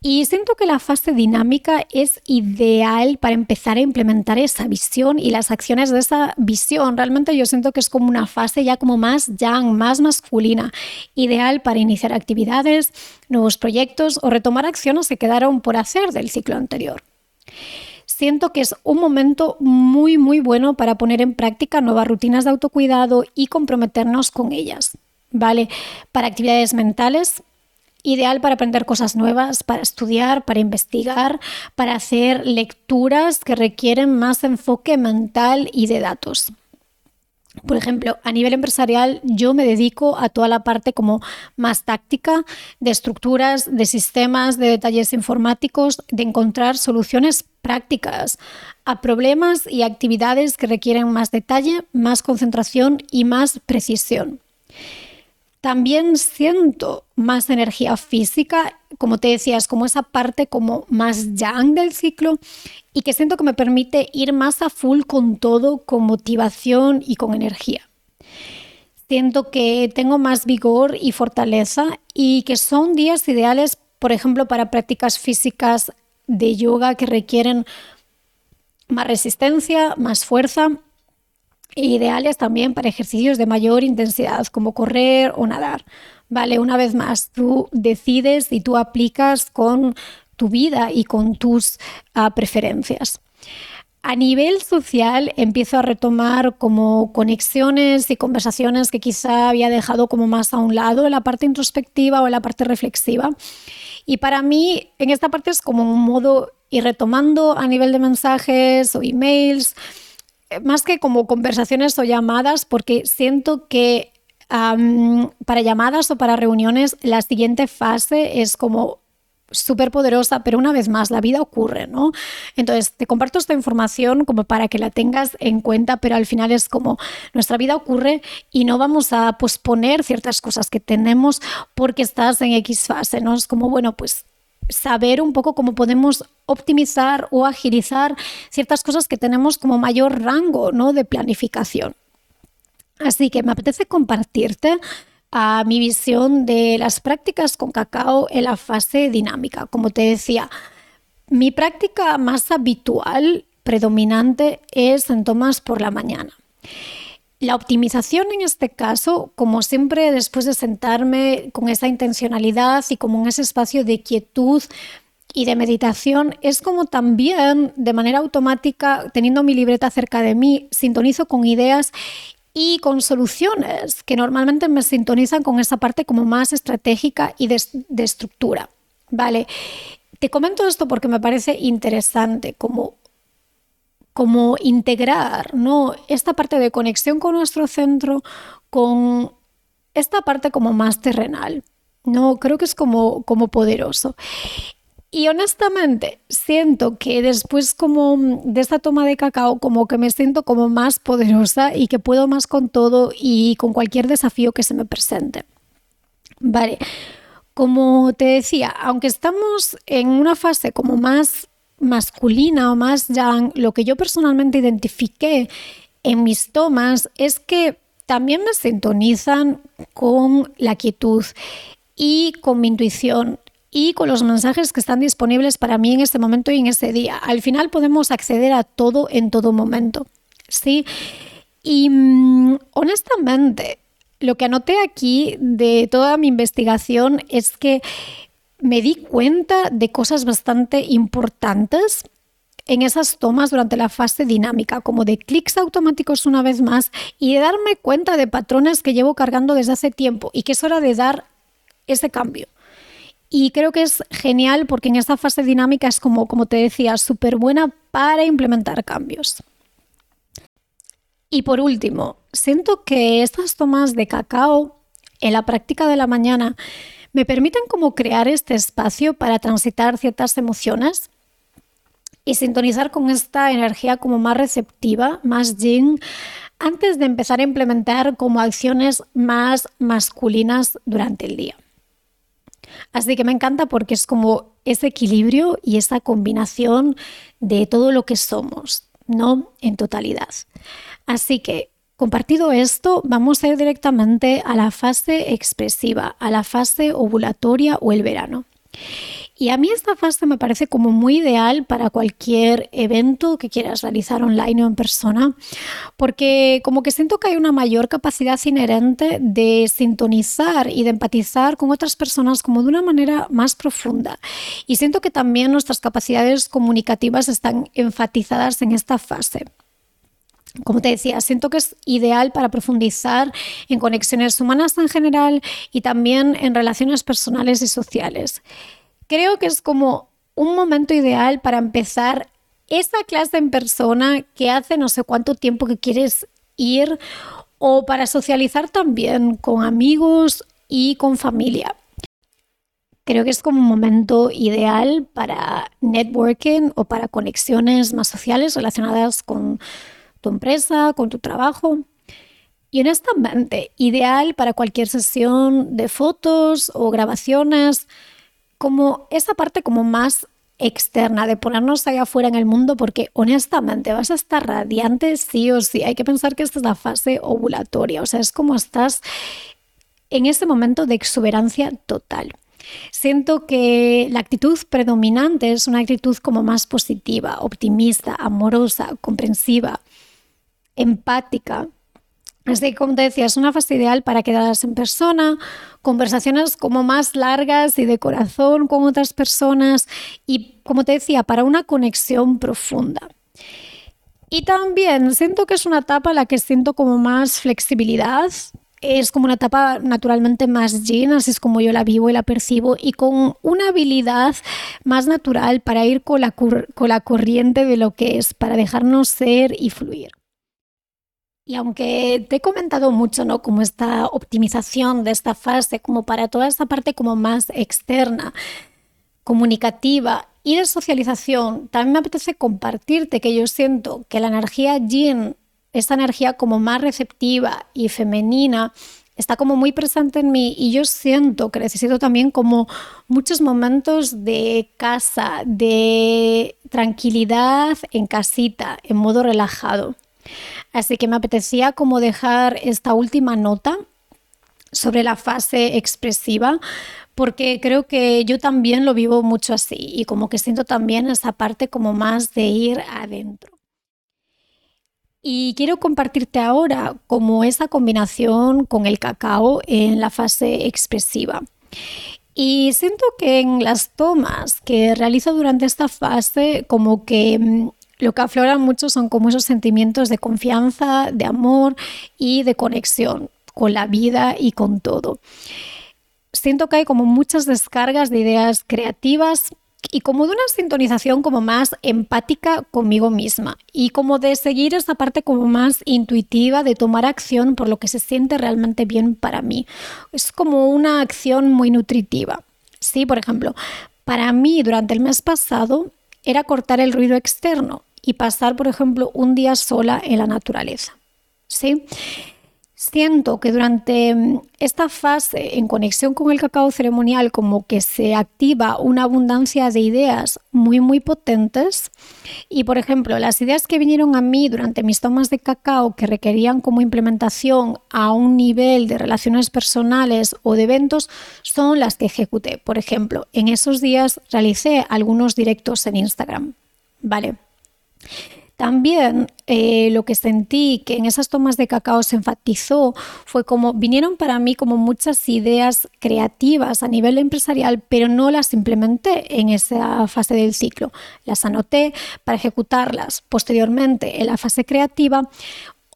Y siento que la fase dinámica es ideal para empezar a implementar esa visión y las acciones de esa visión. Realmente yo siento que es como una fase ya como más yang, más masculina, ideal para iniciar actividades, nuevos proyectos o retomar acciones que quedaron por hacer del ciclo anterior. Siento que es un momento muy, muy bueno para poner en práctica nuevas rutinas de autocuidado y comprometernos con ellas. ¿Vale? Para actividades mentales, ideal para aprender cosas nuevas, para estudiar, para investigar, para hacer lecturas que requieren más enfoque mental y de datos. Por ejemplo, a nivel empresarial yo me dedico a toda la parte como más táctica de estructuras, de sistemas, de detalles informáticos, de encontrar soluciones prácticas a problemas y actividades que requieren más detalle, más concentración y más precisión. También siento más energía física, como te decías, como esa parte como más yang del ciclo y que siento que me permite ir más a full con todo, con motivación y con energía. Siento que tengo más vigor y fortaleza y que son días ideales, por ejemplo, para prácticas físicas de yoga que requieren más resistencia, más fuerza ideales también para ejercicios de mayor intensidad, como correr o nadar. Vale, una vez más, tú decides y tú aplicas con tu vida y con tus uh, preferencias. A nivel social empiezo a retomar como conexiones y conversaciones que quizá había dejado como más a un lado en la parte introspectiva o en la parte reflexiva. Y para mí en esta parte es como un modo ir retomando a nivel de mensajes o emails, eh, más que como conversaciones o llamadas, porque siento que para llamadas o para reuniones la siguiente fase es como súper poderosa, pero una vez más, la vida ocurre, ¿no? Entonces, te comparto esta información como para que la tengas en cuenta, pero al final es como nuestra vida ocurre y no vamos a posponer ciertas cosas que tenemos porque estás en X fase, ¿no? Es como, bueno, pues saber un poco cómo podemos optimizar o agilizar ciertas cosas que tenemos como mayor rango, ¿no? De planificación. Así que me apetece compartirte a mi visión de las prácticas con cacao en la fase dinámica. Como te decía, mi práctica más habitual, predominante, es en tomas por la mañana. La optimización en este caso, como siempre, después de sentarme con esa intencionalidad y como en ese espacio de quietud y de meditación, es como también de manera automática, teniendo mi libreta cerca de mí, sintonizo con ideas y con soluciones que normalmente me sintonizan con esa parte como más estratégica y de, estructura. Vale, te comento esto porque me parece interesante como, como integrar ¿no? esta parte de conexión con nuestro centro con esta parte como más terrenal. No, creo que es como, como poderoso. Y honestamente, siento que después como de esta toma de cacao, como que me siento como más poderosa y que puedo más con todo y con cualquier desafío que se me presente. Vale, como te decía, aunque estamos en una fase como más masculina o más yang, lo que yo personalmente identifiqué en mis tomas es que también me sintonizan con la quietud y con mi intuición y con los mensajes que están disponibles para mí en este momento y en ese día. Al final podemos acceder a todo en todo momento. ¿sí? Y mm, honestamente, lo que anoté aquí de toda mi investigación es que me di cuenta de cosas bastante importantes en esas tomas durante la fase dinámica, como de clics automáticos una vez más y de darme cuenta de patrones que llevo cargando desde hace tiempo y que es hora de dar ese cambio. Y creo que es genial porque en esta fase dinámica es como, como te decía, súper buena para implementar cambios. Y por último, siento que estas tomas de cacao en la práctica de la mañana me permiten como crear este espacio para transitar ciertas emociones y sintonizar con esta energía como más receptiva, más yin, antes de empezar a implementar como acciones más masculinas durante el día. Así que me encanta porque es como ese equilibrio y esa combinación de todo lo que somos, ¿no? En totalidad. Así que, compartido esto, vamos a ir directamente a la fase expresiva, a la fase ovulatoria o el verano. Y a mí esta fase me parece como muy ideal para cualquier evento que quieras realizar online o en persona, porque como que siento que hay una mayor capacidad inherente de sintonizar y de empatizar con otras personas como de una manera más profunda. Y siento que también nuestras capacidades comunicativas están enfatizadas en esta fase. Como te decía, siento que es ideal para profundizar en conexiones humanas en general y también en relaciones personales y sociales creo que es como un momento ideal para empezar esa clase en persona que hace no sé cuánto tiempo que quieres ir o para socializar también con amigos y con familia. Creo que es como un momento ideal para networking o para conexiones más sociales relacionadas con tu empresa, con tu trabajo. Y honestamente, ideal para cualquier sesión de fotos o grabaciones como esa parte como más externa, de ponernos ahí afuera en el mundo, porque honestamente vas a estar radiante sí o sí. Hay que pensar que esta es la fase ovulatoria, o sea, es como estás en ese momento de exuberancia total. Siento que la actitud predominante es una actitud como más positiva, optimista, amorosa, comprensiva, empática, Así que, como te decía, es una fase ideal para quedadas en persona, conversaciones como más largas y de corazón con otras personas y, como te decía, para una conexión profunda. Y también siento que es una etapa en la que siento como más flexibilidad. Es como una etapa naturalmente más llena, así es como yo la vivo y la percibo, y con una habilidad más natural para ir con la corriente de lo que es, para dejarnos ser y fluir. Y aunque te he comentado mucho, ¿no? Como esta optimización de esta fase, como para toda esta parte como más externa, comunicativa y de socialización, también me apetece compartirte que yo siento que la energía yin, esta energía como más receptiva y femenina, está como muy presente en mí y yo siento que necesito también como muchos momentos de casa, de tranquilidad en casita, en modo relajado. Así que me apetecía como dejar esta última nota sobre la fase expresiva, porque creo que yo también lo vivo mucho así y como que siento también esa parte como más de ir adentro. Y quiero compartirte ahora como esa combinación con el cacao en la fase expresiva. Y siento que en las tomas que realizo durante esta fase como que mm, lo que aflora mucho son como esos sentimientos de confianza, de amor y de conexión con la vida y con todo. Siento que hay como muchas descargas de ideas creativas y como de una sintonización como más empática conmigo misma y como de seguir esa parte como más intuitiva de tomar acción por lo que se siente realmente bien para mí. Es como una acción muy nutritiva. Sí, por ejemplo, para mí durante el mes pasado era cortar el ruido externo y pasar, por ejemplo, un día sola en la naturaleza. ¿Sí? Siento que durante mm, esta fase, en conexión con el cacao ceremonial, como que se activa una abundancia de ideas muy, muy potentes. Y, por ejemplo, las ideas que vinieron a mí durante mis tomas de cacao que requerían como implementación a un nivel de relaciones personales o de eventos son las que ejecuté. Por ejemplo, en esos días realicé algunos directos en Instagram. Vale. También eh, lo que sentí que en esas tomas de cacao se enfatizó fue como vinieron para mí como muchas ideas creativas a nivel empresarial, pero no las implementé en esa fase del ciclo. Las anoté para ejecutarlas posteriormente en la fase creativa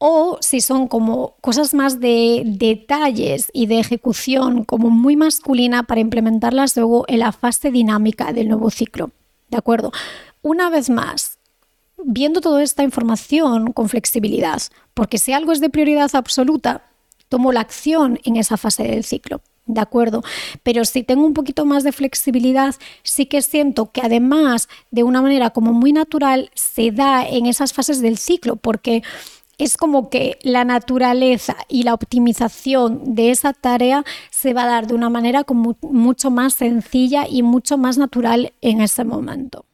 o si son como cosas más de detalles y de ejecución como muy masculina para implementarlas luego en la fase dinámica del nuevo ciclo. ¿De acuerdo? Una vez más, viendo toda esta información con flexibilidad, porque si algo es de prioridad absoluta, tomo la acción en esa fase del ciclo. ¿De acuerdo? Pero si tengo un poquito más de flexibilidad, sí que siento que además de una manera como muy natural se da en esas fases del ciclo, porque es como que la naturaleza y la optimización de esa tarea se va a dar de una manera como mucho más sencilla y mucho más natural en ese momento.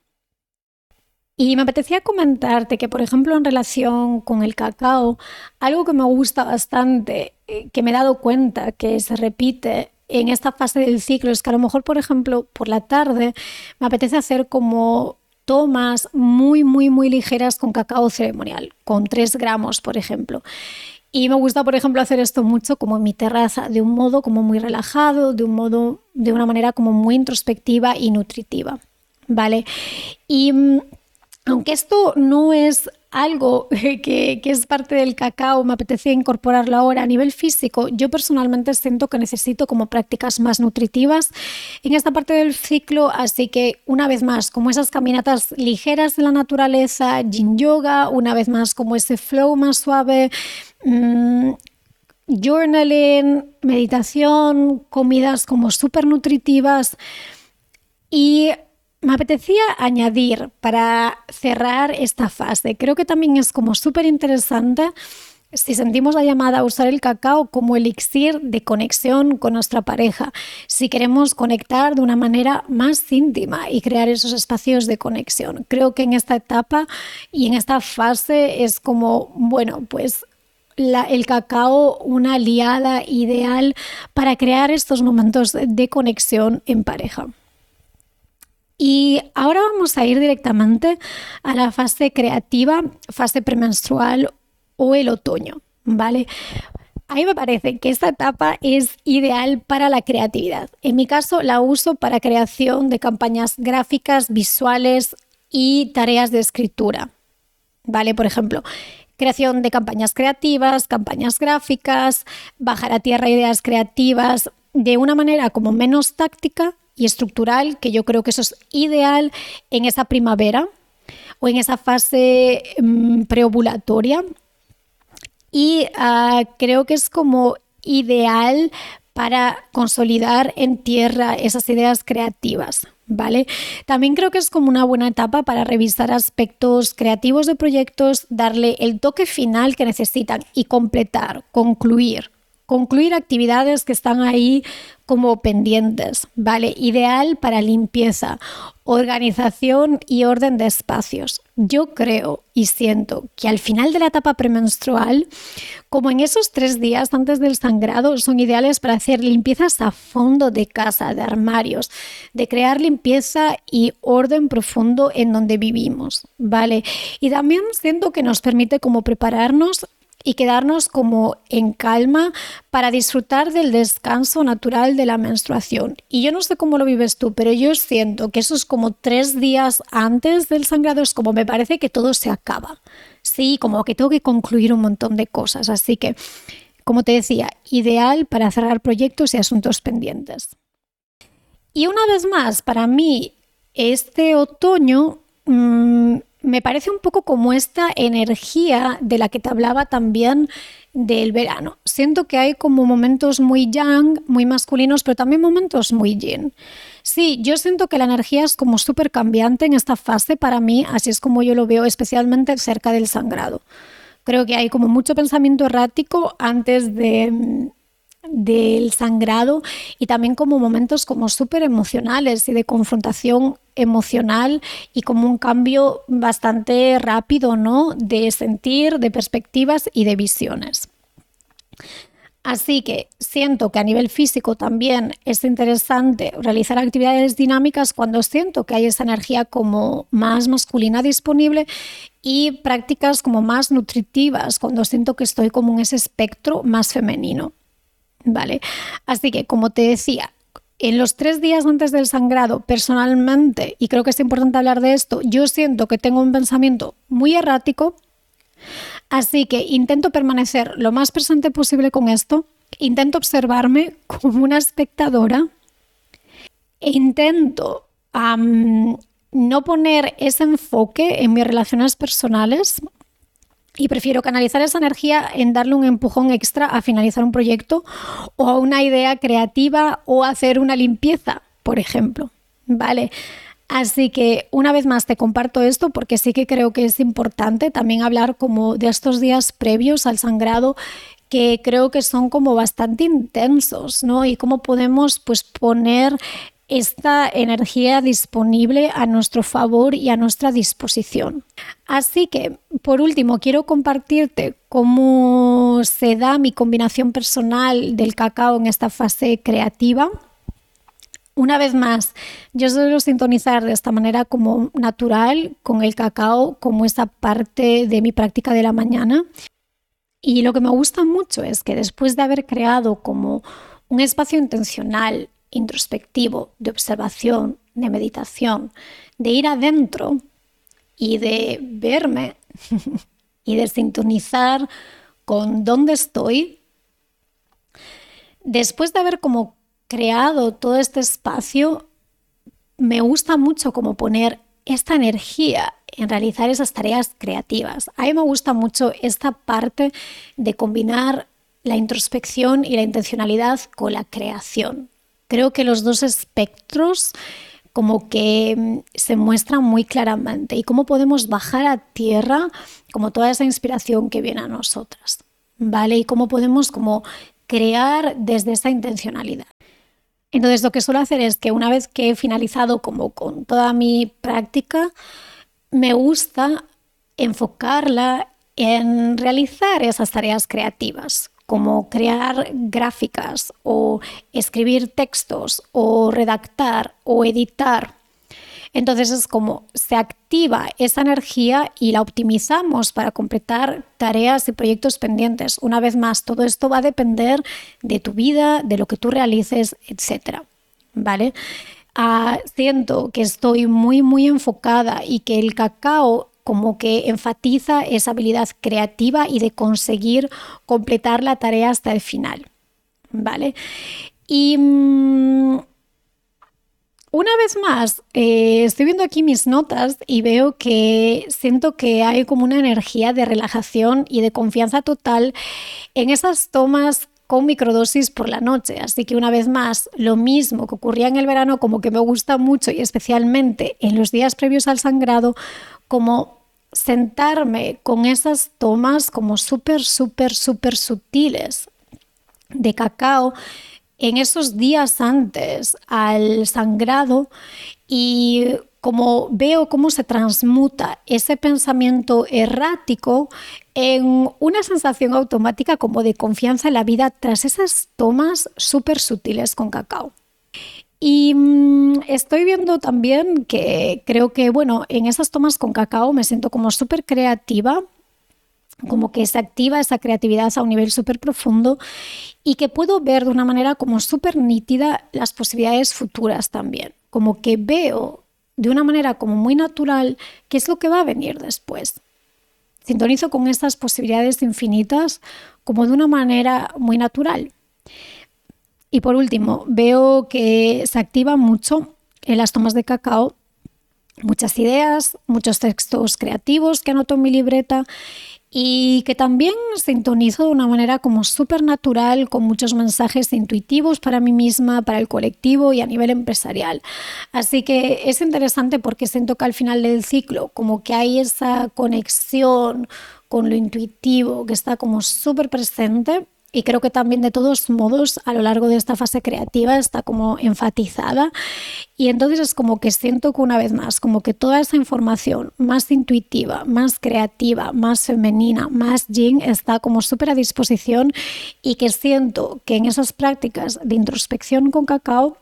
Y me apetecía comentarte que, por ejemplo, en relación con el cacao, algo que me gusta bastante, eh, que me he dado cuenta que se repite en esta fase del ciclo, es que a lo mejor, por ejemplo, por la tarde me apetece hacer como tomas muy, muy, muy ligeras con cacao ceremonial, con 3 gramos, por ejemplo. Y me gusta, por ejemplo, hacer esto mucho como en mi terraza, de un modo como muy relajado, de un modo, de una manera como muy introspectiva y nutritiva, ¿vale? Y mm, aunque esto no es algo que, es parte del cacao, me apetecía incorporarlo ahora a nivel físico, yo personalmente siento que necesito como prácticas más nutritivas en esta parte del ciclo, así que una vez más, como esas caminatas ligeras de la naturaleza, yin yoga, una vez más como ese flow más suave, mm, journaling, meditación, comidas como súper nutritivas y me apetecía añadir para cerrar esta fase, creo que también es como súper interesante si sentimos la llamada a usar el cacao como elixir de conexión con nuestra pareja, si queremos conectar de una manera más íntima y crear esos espacios de conexión. Creo que en esta etapa y en esta fase es como, bueno, pues el cacao una aliada ideal para crear estos momentos de conexión en pareja. Y ahora vamos a ir directamente a la fase creativa, fase premenstrual o el otoño. ¿vale? A mí me parece que esta etapa es ideal para la creatividad. En mi caso la uso para creación de campañas gráficas, visuales y tareas de escritura. ¿Vale? Por ejemplo, creación de campañas creativas, campañas gráficas, bajar a tierra ideas creativas de una manera como menos táctica y estructural, que yo creo que eso es ideal en esa primavera o en esa fase mm, preovulatoria y ah, creo que es como ideal para consolidar en tierra esas ideas creativas. ¿Vale? También creo que es como una buena etapa para revisar aspectos creativos de proyectos, darle el toque final que necesitan y completar, concluir, concluir actividades que están ahí como pendientes, ¿vale? Ideal para limpieza, organización y orden de espacios. Yo creo y siento que al final de la etapa premenstrual, como en esos tres días antes del sangrado, son ideales para hacer limpiezas a fondo de casa, de armarios, de crear limpieza y orden profundo en donde vivimos, ¿vale? Y también siento que nos permite como prepararnos y quedarnos como en calma para disfrutar del descanso natural de la menstruación. Y yo no sé cómo lo vives tú, pero yo siento que esos como tres días antes del sangrado es como me parece que todo se acaba. Sí, como que tengo que concluir un montón de cosas. Así que, como te decía, ideal para cerrar proyectos y asuntos pendientes. Y una vez más, para mí, este otoño... Mmm, me parece un poco como esta energía de la que te hablaba también del verano. Siento que hay como momentos muy yang, muy masculinos, pero también momentos muy yin. Sí, yo siento que la energía es como súper cambiante en esta fase para mí, así es como yo lo veo, especialmente cerca del sangrado. Creo que hay como mucho pensamiento errático antes de del sangrado y también como momentos como súper emocionales y de confrontación emocional y como un cambio bastante rápido, ¿no? De sentir, de perspectivas y de visiones. Así que siento que a nivel físico también es interesante realizar actividades dinámicas cuando siento que hay esa energía como más masculina disponible y prácticas como más nutritivas cuando siento que estoy como en ese espectro más femenino. ¿Vale? Así que, como te decía, en los tres días antes del sangrado, personalmente, y creo que es importante hablar de esto, yo siento que tengo un pensamiento muy errático, así que intento permanecer lo más presente posible con esto, intento observarme como una espectadora, e intento no poner ese enfoque en mis relaciones personales, y prefiero canalizar esa energía en darle un empujón extra a finalizar un proyecto o a una idea creativa o hacer una limpieza, por ejemplo. ¿Vale? Así que una vez más te comparto esto porque sí que creo que es importante también hablar como de estos días previos al sangrado que creo que son como bastante intensos, ¿no? Y cómo podemos pues poner esta energía disponible a nuestro favor y a nuestra disposición. Así que, por último, quiero compartirte cómo se da mi combinación personal del cacao en esta fase creativa. Una vez más, yo suelo sintonizar de esta manera como natural con el cacao como esa parte de mi práctica de la mañana. Y lo que me gusta mucho es que después de haber creado como un espacio intencional introspectivo, de observación, de meditación, de ir adentro y de verme y de sintonizar con dónde estoy, después de haber como creado todo este espacio, me gusta mucho como poner esta energía en realizar esas tareas creativas. A mí me gusta mucho esta parte de combinar la introspección y la intencionalidad con la creación creo que los dos espectros como que mm, se muestran muy claramente y cómo podemos bajar a tierra como toda esa inspiración que viene a nosotras, ¿vale? Y cómo podemos como crear desde esa intencionalidad. Entonces lo que suelo hacer es que una vez que he finalizado como con toda mi práctica, me gusta enfocarla en realizar esas tareas creativas, como crear gráficas o escribir textos o redactar o editar. Entonces es como se activa esa energía y la optimizamos para completar tareas y proyectos pendientes. Una vez más, todo esto va a depender de tu vida, de lo que tú realices, etc. ¿Vale? Ah, siento que estoy muy, muy enfocada y que el cacao como que enfatiza esa habilidad creativa y de conseguir completar la tarea hasta el final. ¿Vale? Y mm, una vez más, eh, estoy viendo aquí mis notas y veo que siento que hay como una energía de relajación y de confianza total en esas tomas con microdosis por la noche. Así que una vez más, lo mismo que ocurría en el verano, como que me gusta mucho y especialmente en los días previos al sangrado, como sentarme con esas tomas como súper, súper, súper sutiles de cacao en esos días antes al sangrado y como veo cómo se transmuta ese pensamiento errático en una sensación automática como de confianza en la vida tras esas tomas súper sutiles con cacao. Y mm, estoy viendo también que creo que, bueno, en esas tomas con cacao me siento como súper creativa, como que se activa esa creatividad a un nivel súper profundo y que puedo ver de una manera como súper nítida las posibilidades futuras también. Como que veo de una manera como muy natural qué es lo que va a venir después. Sintonizo con estas posibilidades infinitas como de una manera muy natural. Y por último, veo que se activa mucho en las tomas de cacao muchas ideas, muchos textos creativos que anoto en mi libreta y que también sintonizo de una manera como súper natural, con muchos mensajes intuitivos para mí misma, para el colectivo y a nivel empresarial. Así que es interesante porque siento que al final del ciclo como que hay esa conexión con lo intuitivo que está como súper presente y creo que también de todos modos a lo largo de esta fase creativa está como enfatizada y entonces es como que siento que una vez más, como que toda esa información más intuitiva, más creativa, más femenina, más yin está como súper a disposición y que siento que en esas prácticas de introspección con cacao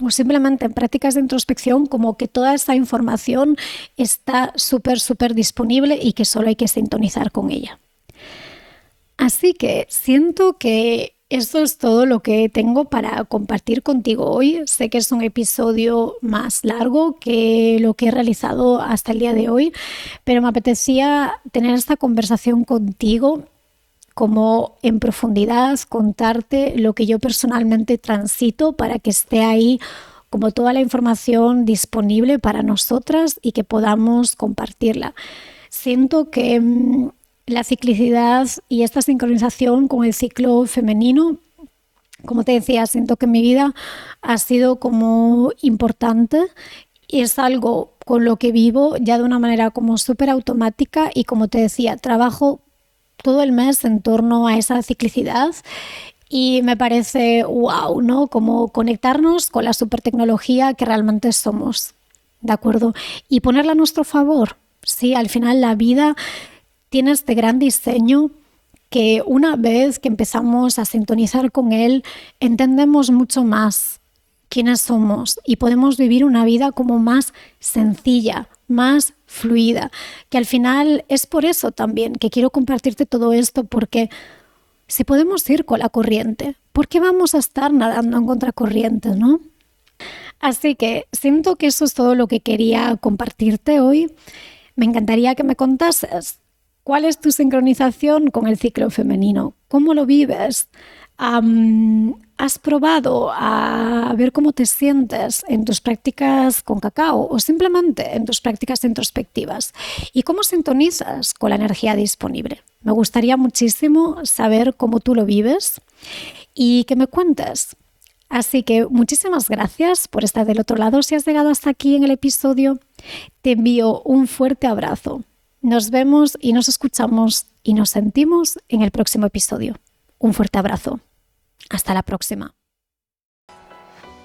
o simplemente en prácticas de introspección, como que toda esa información está súper, súper disponible y que solo hay que sintonizar con ella. Así que siento que esto es todo lo que tengo para compartir contigo hoy. Sé que es un episodio más largo que lo que he realizado hasta el día de hoy, pero me apetecía tener esta conversación contigo como en profundidad, contarte lo que yo personalmente transito para que esté ahí como toda la información disponible para nosotras y que podamos compartirla. Siento que mm, la ciclicidad y esta sincronización con el ciclo femenino, como te decía, siento que mi vida ha sido como importante y es algo con lo que vivo ya de una manera como súper automática y como te decía, trabajo todo el mes en torno a esa ciclicidad y me parece wow, ¿no? Como conectarnos con la super tecnología que realmente somos, ¿de acuerdo? Y ponerla a nuestro favor. Sí, al final la vida tiene este gran diseño que una vez que empezamos a sintonizar con él, entendemos mucho más quiénes somos y podemos vivir una vida como más sencilla, más fluida, que al final es por eso también que quiero compartirte todo esto, porque si podemos ir con la corriente, ¿por qué vamos a estar nadando en contracorriente, no? Así que siento que eso es todo lo que quería compartirte hoy. Me encantaría que me contases ¿Cuál es tu sincronización con el ciclo femenino? ¿Cómo lo vives? ¿Has probado a ver cómo te sientes en tus prácticas con cacao o simplemente en tus prácticas introspectivas? ¿Y cómo sintonizas con la energía disponible? Me gustaría muchísimo saber cómo tú lo vives y que me cuentes. Así que muchísimas gracias por estar del otro lado. Si has llegado hasta aquí en el episodio, te envío un fuerte abrazo. Nos vemos y nos escuchamos y nos sentimos en el próximo episodio. Un fuerte abrazo. Hasta la próxima.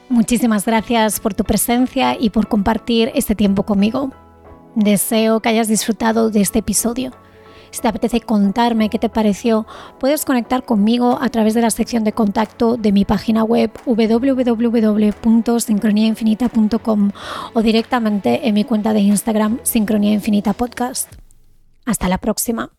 Muchísimas gracias por tu presencia y por compartir este tiempo conmigo. Deseo que hayas disfrutado de este episodio. Si te apetece contarme qué te pareció, puedes conectar conmigo a través de la sección de contacto de mi página web www.sincroniainfinita.com o directamente en mi cuenta de Instagram Sincronía Infinita Podcast. Hasta la próxima.